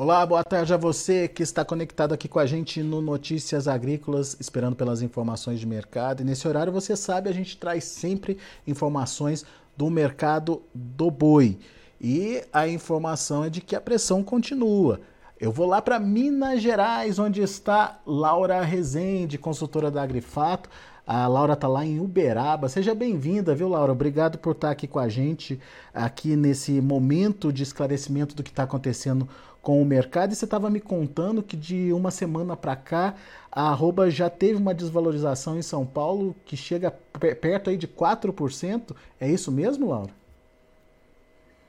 Olá, boa tarde a você que está conectado aqui com a gente no Notícias Agrícolas, esperando pelas informações de mercado. E nesse horário, você sabe, a gente traz sempre informações do mercado do boi. E a informação é de que a pressão continua. Eu vou lá para Minas Gerais, onde está Laura Rezende, consultora da Agrifato. A Laura está lá em Uberaba. Seja bem-vinda, viu, Laura? Obrigado por estar aqui com a gente, aqui nesse momento de esclarecimento do que está acontecendo com o mercado. E você estava me contando que de uma semana para cá a arroba já teve uma desvalorização em São Paulo que chega perto aí de 4%. É isso mesmo, Laura?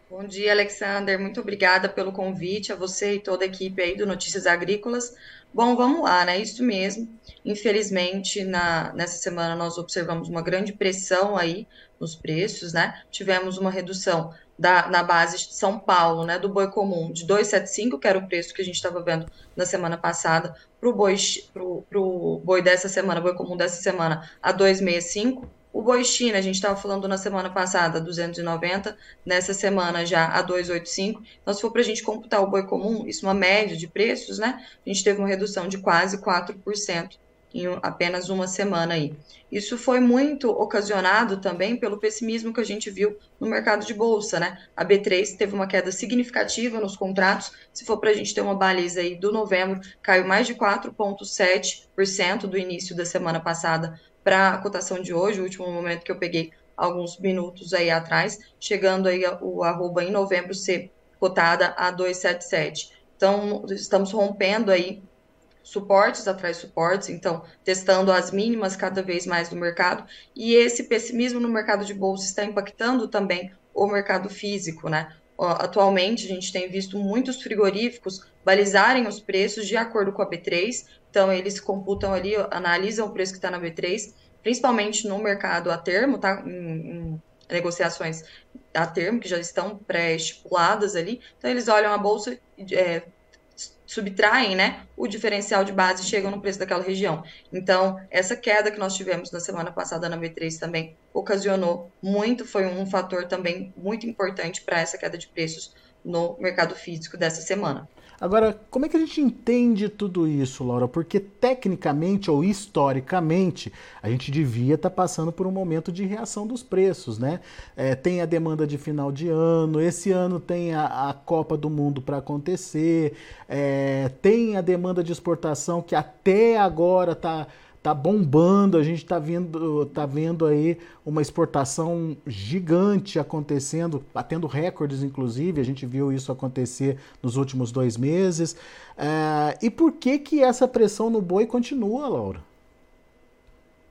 Bom dia, Alexander. Muito obrigada pelo convite, a você e toda a equipe aí do Notícias Agrícolas. Bom, vamos lá, né? Isso mesmo. Infelizmente, na, nessa semana nós observamos uma grande pressão aí nos preços, né? Tivemos uma redução da, na base de São Paulo, né, do boi comum, de 2,75, que era o preço que a gente estava vendo na semana passada, para o boi, pro, pro boi dessa semana, boi comum dessa semana, a 2,65. O boi China, a gente estava falando na semana passada, 290, nessa semana já a 285. Então, se for para a gente computar o boi comum, isso é uma média de preços, né? A gente teve uma redução de quase 4% em apenas uma semana aí. Isso foi muito ocasionado também pelo pessimismo que a gente viu no mercado de bolsa, né? A B3 teve uma queda significativa nos contratos. Se for para a gente ter uma baliza aí do novembro, caiu mais de 4,7% do início da semana passada para a cotação de hoje, o último momento que eu peguei alguns minutos aí atrás, chegando aí o arroba em novembro ser cotada a 277. Então, estamos rompendo aí suportes atrás suportes, então testando as mínimas cada vez mais no mercado, e esse pessimismo no mercado de bolsa está impactando também o mercado físico, né? Atualmente a gente tem visto muitos frigoríficos balizarem os preços de acordo com a B3, então eles computam ali, analisam o preço que está na B3, principalmente no mercado a termo, tá? Em, em negociações a termo que já estão pré-estipuladas ali, então eles olham a bolsa é, subtraem né, o diferencial de base e chegam no preço daquela região. Então, essa queda que nós tivemos na semana passada na B3 também ocasionou muito, foi um fator também muito importante para essa queda de preços no mercado físico dessa semana. Agora, como é que a gente entende tudo isso, Laura? Porque tecnicamente ou historicamente a gente devia estar tá passando por um momento de reação dos preços, né? É, tem a demanda de final de ano, esse ano tem a, a Copa do Mundo para acontecer, é, tem a demanda de exportação que até agora está tá bombando, a gente está vendo, tá vendo aí uma exportação gigante acontecendo, batendo recordes, inclusive, a gente viu isso acontecer nos últimos dois meses. É, e por que que essa pressão no boi continua, Laura?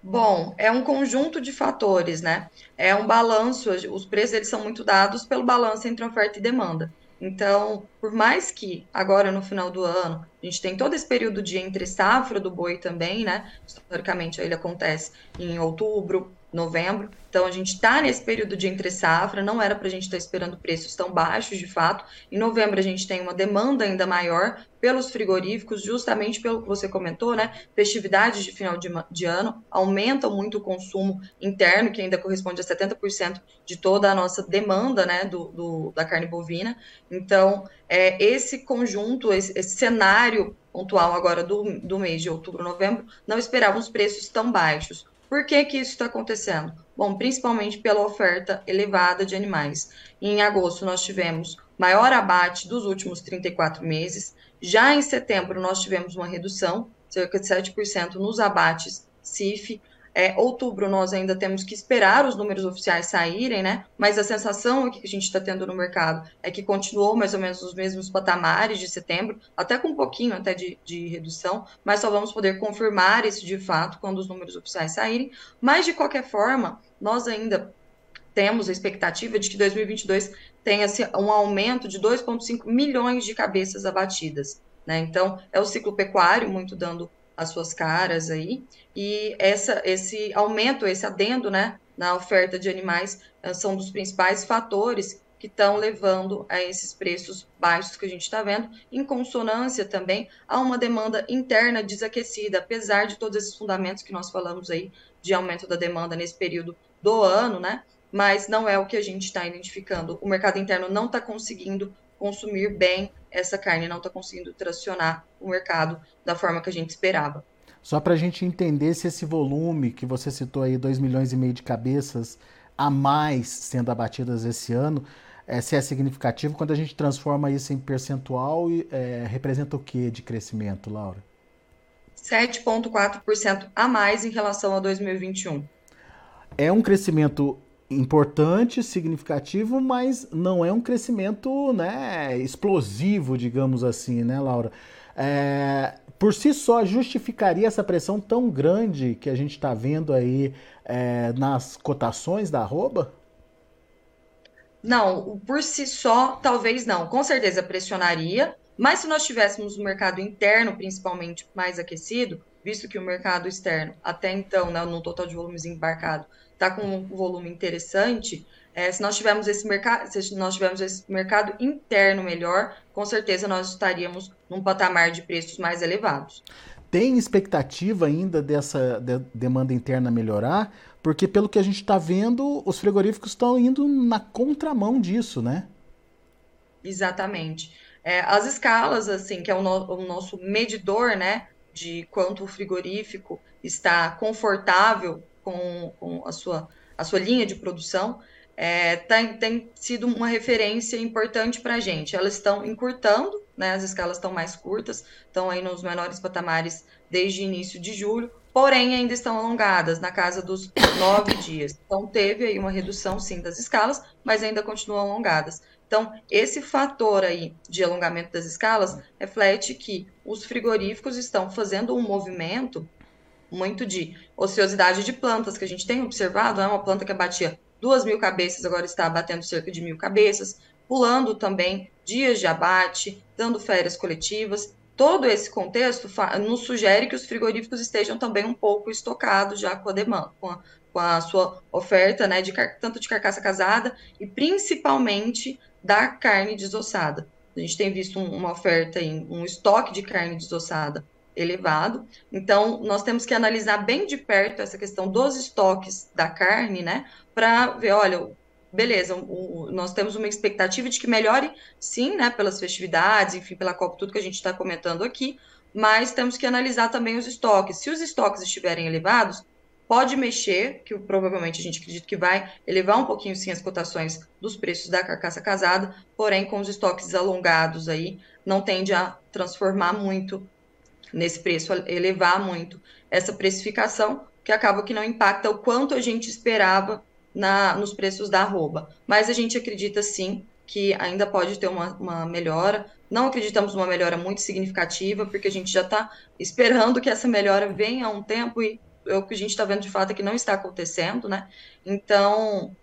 Bom, é um conjunto de fatores, né? É um balanço, os preços eles são muito dados pelo balanço entre oferta e demanda. Então, por mais que agora no final do ano a gente tem todo esse período de entre safra do boi também, né? Historicamente ele acontece em outubro, novembro. Então a gente está nesse período de entre safra, não era para a gente estar tá esperando preços tão baixos de fato. Em novembro a gente tem uma demanda ainda maior pelos frigoríficos, justamente pelo que você comentou, né? Festividades de final de, de ano aumentam muito o consumo interno, que ainda corresponde a 70% de toda a nossa demanda, né? Do, do, da carne bovina. Então, é, esse conjunto, esse, esse cenário pontual agora do, do mês de outubro, novembro, não esperavam os preços tão baixos. Por que, que isso está acontecendo? Bom, principalmente pela oferta elevada de animais. Em agosto, nós tivemos maior abate dos últimos 34 meses. Já em setembro, nós tivemos uma redução, cerca de 7% nos abates CIF. É, outubro nós ainda temos que esperar os números oficiais saírem, né? Mas a sensação que a gente está tendo no mercado é que continuou mais ou menos nos mesmos patamares de setembro, até com um pouquinho até de, de redução, mas só vamos poder confirmar isso de fato quando os números oficiais saírem. Mas de qualquer forma, nós ainda temos a expectativa de que 2022 tenha um aumento de 2,5 milhões de cabeças abatidas. Né? Então, é o ciclo pecuário muito dando as suas caras aí. E essa, esse aumento, esse adendo né, na oferta de animais eh, são dos principais fatores que estão levando a esses preços baixos que a gente está vendo, em consonância também a uma demanda interna desaquecida, apesar de todos esses fundamentos que nós falamos aí de aumento da demanda nesse período do ano, né? Mas não é o que a gente está identificando. O mercado interno não está conseguindo consumir bem essa carne não está conseguindo tracionar o mercado da forma que a gente esperava. Só para a gente entender se esse volume que você citou aí, 2 milhões e meio de cabeças a mais sendo abatidas esse ano, é, se é significativo, quando a gente transforma isso em percentual, é, representa o que de crescimento, Laura? 7,4% a mais em relação a 2021. É um crescimento importante, significativo, mas não é um crescimento né, explosivo, digamos assim, né, Laura? É, por si só, justificaria essa pressão tão grande que a gente está vendo aí é, nas cotações da arroba? Não, por si só, talvez não. Com certeza pressionaria, mas se nós tivéssemos o um mercado interno, principalmente, mais aquecido, visto que o mercado externo, até então, né, no total de volumes embarcado, está com um volume interessante, é, se nós tivermos esse mercado, se nós tivermos esse mercado interno melhor, com certeza nós estaríamos num patamar de preços mais elevados. Tem expectativa ainda dessa de demanda interna melhorar? Porque pelo que a gente está vendo, os frigoríficos estão indo na contramão disso, né? Exatamente. É, as escalas, assim, que é o, no o nosso medidor, né, de quanto o frigorífico está confortável com, com a, sua, a sua linha de produção, é, tem, tem, sido uma referência importante para a gente. Elas estão encurtando, né, as escalas estão mais curtas, estão aí nos menores patamares desde início de julho, porém ainda estão alongadas, na casa dos nove dias. Então teve aí uma redução sim das escalas, mas ainda continuam alongadas. Então, esse fator aí de alongamento das escalas reflete que os frigoríficos estão fazendo um movimento muito de ociosidade de plantas que a gente tem observado, é uma planta que abatia duas mil cabeças, agora está abatendo cerca de mil cabeças, pulando também dias de abate, dando férias coletivas. Todo esse contexto nos sugere que os frigoríficos estejam também um pouco estocados já com a demanda, com a, com a sua oferta, né, de, tanto de carcaça casada e principalmente da carne desossada. A gente tem visto um, uma oferta em um estoque de carne desossada elevado. Então, nós temos que analisar bem de perto essa questão dos estoques da carne, né, para ver, olha, beleza, o, nós temos uma expectativa de que melhore, sim, né, pelas festividades, enfim, pela Copa, tudo que a gente está comentando aqui, mas temos que analisar também os estoques. Se os estoques estiverem elevados, pode mexer, que provavelmente a gente acredita que vai elevar um pouquinho sim as cotações dos preços da carcaça casada, porém com os estoques alongados aí, não tende a transformar muito nesse preço, elevar muito essa precificação, que acaba que não impacta o quanto a gente esperava na, nos preços da arroba. Mas a gente acredita sim que ainda pode ter uma, uma melhora. Não acreditamos numa melhora muito significativa, porque a gente já está esperando que essa melhora venha há um tempo e o que a gente está vendo de fato é que não está acontecendo, né? Então,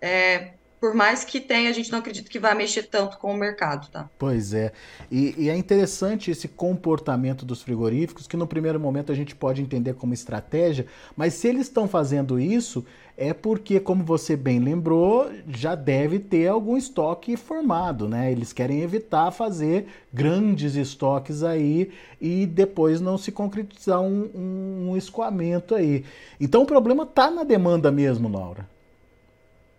é, por mais que tenha, a gente não acredita que vai mexer tanto com o mercado, tá? Pois é. E, e, é interessante esse comportamento dos frigoríficos, que no primeiro momento a gente pode entender como estratégia, mas se eles estão fazendo isso, é porque, como você bem lembrou, já deve ter algum estoque formado, né? Eles querem evitar fazer grandes estoques aí e depois não se concretizar um, um escoamento aí. Então o problema está na demanda mesmo, Laura.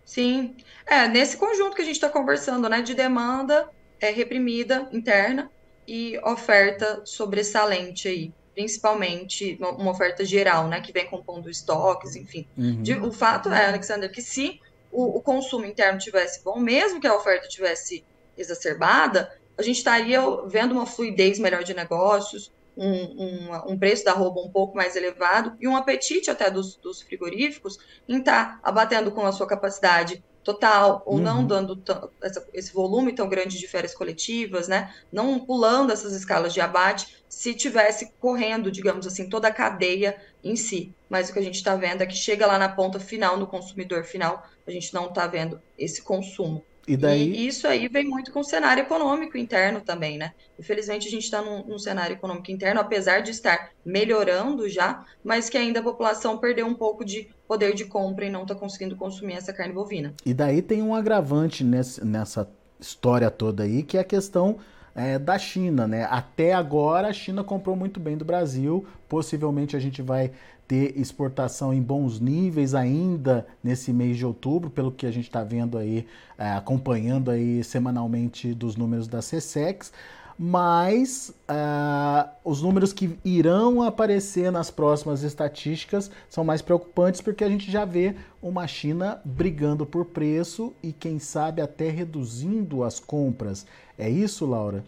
Sim, é nesse conjunto que a gente está conversando, né, de demanda é, reprimida interna e oferta sobressalente aí, principalmente uma oferta geral, né, que vem compondo estoques, enfim. Uhum. De, o fato é, Alexander, que se o, o, consumo interno tivesse bom, mesmo que a oferta tivesse exacerbada, a gente estaria vendo uma fluidez melhor de negócios, um, um, um, preço da roupa um pouco mais elevado e um apetite até dos, dos frigoríficos em estar tá abatendo com a sua capacidade total, ou uhum. não dando essa, esse volume tão grande de férias coletivas, né? Não pulando essas escalas de abate, se tivesse correndo, digamos assim, toda a cadeia em si. Mas o que a gente está vendo é que chega lá na ponta final, no consumidor final, a gente não está vendo esse consumo. E, daí... E isso aí vem muito com o cenário econômico interno também, né? Infelizmente, a gente está num, num, cenário econômico interno, apesar de estar melhorando já, mas que ainda a população perdeu um pouco de poder de compra e não está conseguindo consumir essa carne bovina. E daí tem um agravante nesse, nessa história toda aí, que é a questão é, da China, né? Até agora a China comprou muito bem do Brasil, possivelmente a gente vai ter exportação em bons níveis ainda nesse mês de outubro, pelo que a gente está vendo aí, é, acompanhando aí semanalmente dos números da CSEX. mas uh, os números que irão aparecer nas próximas estatísticas são mais preocupantes porque a gente já vê uma China brigando por preço e, quem sabe, até reduzindo as compras. É isso, Laura?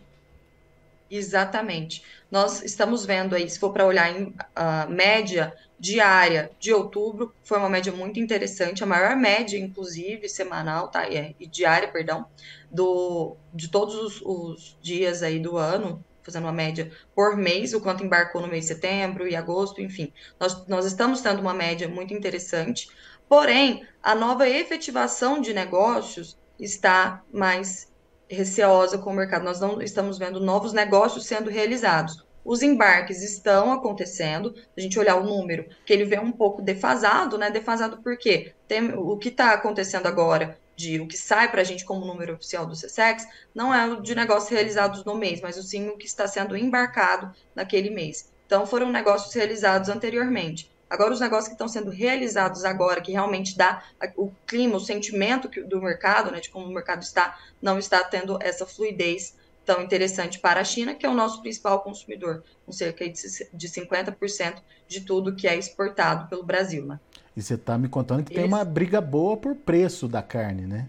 Exatamente. Nós estamos vendo aí, se for para olhar em uh, média diária de outubro, foi uma média muito interessante, a maior média, inclusive, semanal, tá? É, e diária, perdão, do, de todos os, os dias aí do ano, fazendo uma média por mês, o quanto embarcou no mês de setembro e agosto, enfim. Nós, nós estamos tendo uma média muito interessante, porém, a nova efetivação de negócios está mais receosa com o mercado. Nós não estamos vendo novos negócios sendo realizados. Os embarques estão acontecendo. A gente olhar o número, que ele vem um pouco defasado, né? Defasado por quê? Tem, o que está acontecendo agora, de o que sai para a gente como número oficial do CSEX, não é o de negócios realizados no mês, mas sim o que está sendo embarcado naquele mês. Então, foram negócios realizados anteriormente. Agora, os negócios que estão sendo realizados agora, que realmente dá o clima, o sentimento do mercado, né, de como o mercado está, não está tendo essa fluidez tão interessante para a China, que é o nosso principal consumidor, com cerca de 50% de tudo que é exportado pelo Brasil. Né? E você está me contando que tem uma briga boa por preço da carne, né?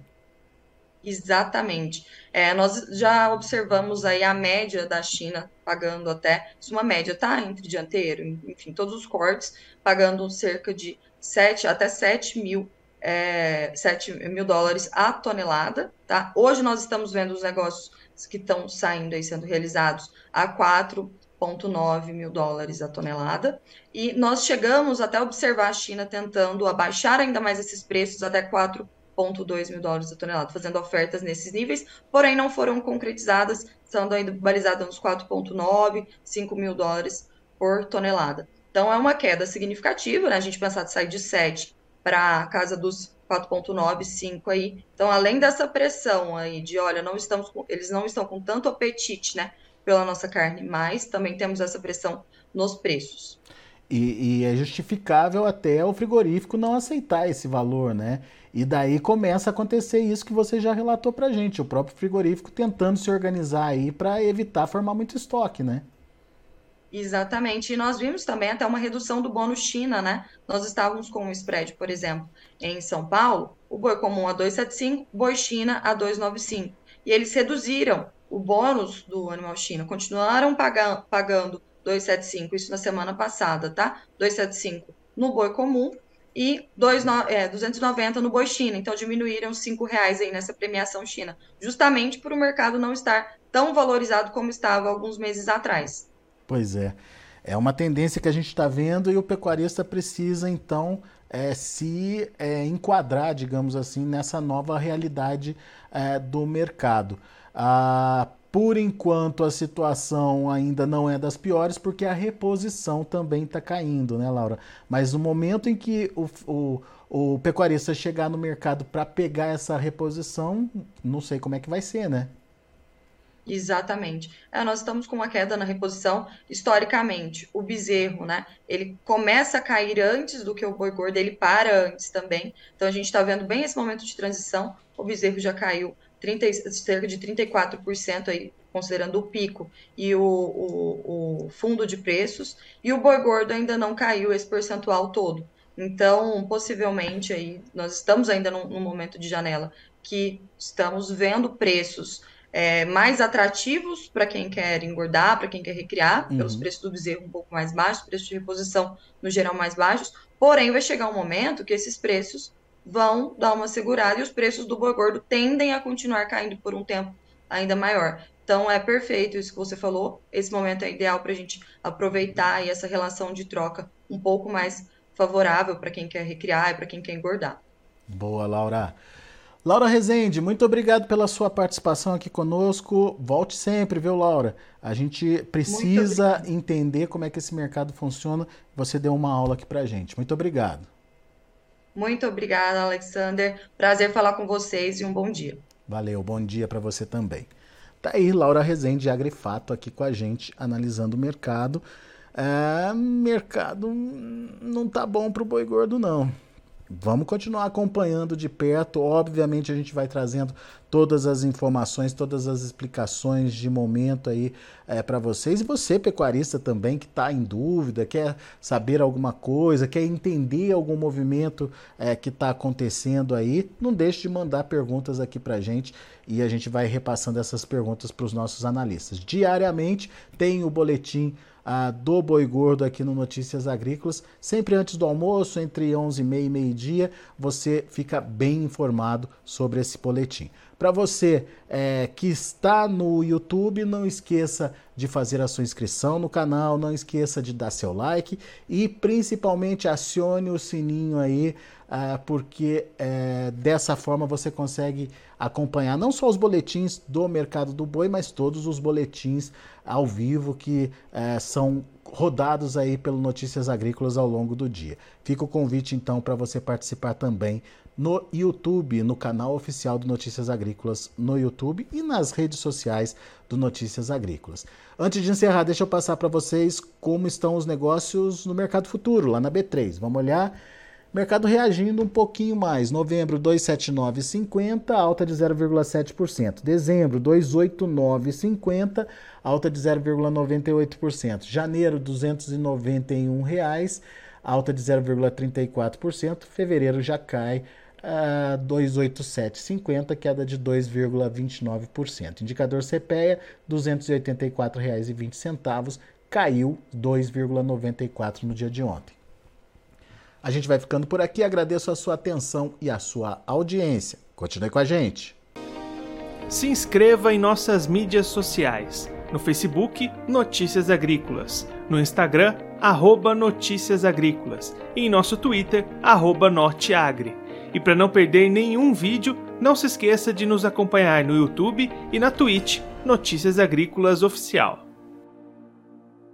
Exatamente. É, nós já observamos aí a média da China pagando até, é uma média, tá? Entre dianteiro, enfim, todos os cortes, pagando cerca de 7 até 7 mil, é, 7 mil dólares a tonelada, tá? Hoje nós estamos vendo os negócios que estão saindo aí, sendo realizados a 4,9 mil dólares a tonelada. E nós chegamos até observar a China tentando abaixar ainda mais esses preços até 4 1,2 mil dólares a tonelada, fazendo ofertas nesses níveis, porém não foram concretizadas, sendo ainda balizadas nos 4,9, 5 mil dólares por tonelada. Então é uma queda significativa, né? A gente pensar de sair de 7 para a casa dos 4,9, 5 aí. Então, além dessa pressão aí de, olha, não estamos com, eles não estão com tanto apetite, né, pela nossa carne, mas também temos essa pressão nos preços. E, e, é justificável até o frigorífico não aceitar esse valor, né? E daí começa a acontecer isso que você já relatou pra gente, o próprio frigorífico tentando se organizar aí para evitar formar muito estoque, né? Exatamente. E nós vimos também até uma redução do bônus China, né? Nós estávamos com um spread, por exemplo, em São Paulo, o boi comum a 275, boi China a 295. E eles reduziram o bônus do animal China, continuaram pagando, pagando 275, isso na semana passada, tá? 275 no boi comum e 2, é, 290 no boi China. Então diminuíram 5 reais aí nessa premiação China, justamente por o mercado não estar tão valorizado como estava alguns meses atrás. Pois é. É uma tendência que a gente está vendo e o pecuarista precisa, então, é, se é, enquadrar, digamos assim, nessa nova realidade é, do mercado. Ah, por enquanto, a situação ainda não é das piores, porque a reposição também está caindo, né, Laura? Mas no momento em que o, o, o pecuarista chegar no mercado para pegar essa reposição, não sei como é que vai ser, né? Exatamente. É, nós estamos com uma queda na reposição. Historicamente, o bezerro, né? Ele começa a cair antes do que o boi gordo, ele para antes também. Então a gente está vendo bem esse momento de transição. O bezerro já caiu 30, cerca de 34% aí, considerando o pico e o, o, o, fundo de preços, e o boi gordo ainda não caiu esse percentual todo. Então, possivelmente aí, nós estamos ainda num, num momento de janela que estamos vendo preços é, mais atrativos para quem quer engordar, para quem quer recriar, uhum. pelos preços do bezerro um pouco mais baixos, preços de reposição no geral mais baixos, porém vai chegar um momento que esses preços vão dar uma segurada e os preços do boi gordo tendem a continuar caindo por um tempo ainda maior. Então é perfeito isso que você falou. Esse momento é ideal para a gente aproveitar e essa relação de troca um pouco mais favorável para quem quer recriar e para quem quer engordar. Boa, Laura. Laura Rezende, muito obrigado pela sua participação aqui conosco. Volte sempre, viu, Laura? A gente precisa entender como é que esse mercado funciona. Você deu uma aula aqui pra gente. Muito obrigado. Muito obrigada, Alexander. Prazer falar com vocês e um bom dia. Valeu, bom dia para você também. Tá aí Laura Rezende, Agrifato, aqui com a gente, analisando o mercado. É, mercado não tá bom pro boi gordo, não. Vamos continuar acompanhando de perto. Obviamente, a gente vai trazendo todas as informações, todas as explicações de momento aí é, para vocês. E você, pecuarista também, que está em dúvida, quer saber alguma coisa, quer entender algum movimento é, que está acontecendo aí, não deixe de mandar perguntas aqui para a gente e a gente vai repassando essas perguntas para os nossos analistas. Diariamente tem o boletim ah, do Boi Gordo aqui no Notícias Agrícolas. Sempre antes do almoço, entre 11h30 e meio-dia, você fica bem informado sobre esse boletim. Para você é, que está no YouTube, não esqueça de fazer a sua inscrição no canal, não esqueça de dar seu like e principalmente acione o sininho aí, uh, porque uh, dessa forma você consegue acompanhar não só os boletins do mercado do boi, mas todos os boletins ao vivo que uh, são rodados aí pelo Notícias Agrícolas ao longo do dia. Fica o convite então para você participar também no YouTube, no canal oficial do Notícias Agrícolas no YouTube e nas redes sociais do Notícias Agrícolas. Antes de encerrar, deixa eu passar para vocês como estão os negócios no mercado futuro, lá na B3. Vamos olhar. Mercado reagindo um pouquinho mais. Novembro 279,50, alta de 0,7%. Dezembro 289,50, alta de 0,98%. Janeiro 291 reais, alta de 0,34%. Fevereiro já cai a 287,50, queda de 2,29%. Indicador CPEA, R$ 284,20, caiu 2,94 no dia de ontem. A gente vai ficando por aqui, agradeço a sua atenção e a sua audiência. Continue com a gente. Se inscreva em nossas mídias sociais. No Facebook, Notícias Agrícolas. No Instagram, arroba Notícias Agrícolas. E em nosso Twitter, arroba Norteagri. E para não perder nenhum vídeo, não se esqueça de nos acompanhar no YouTube e na Twitch Notícias Agrícolas Oficial.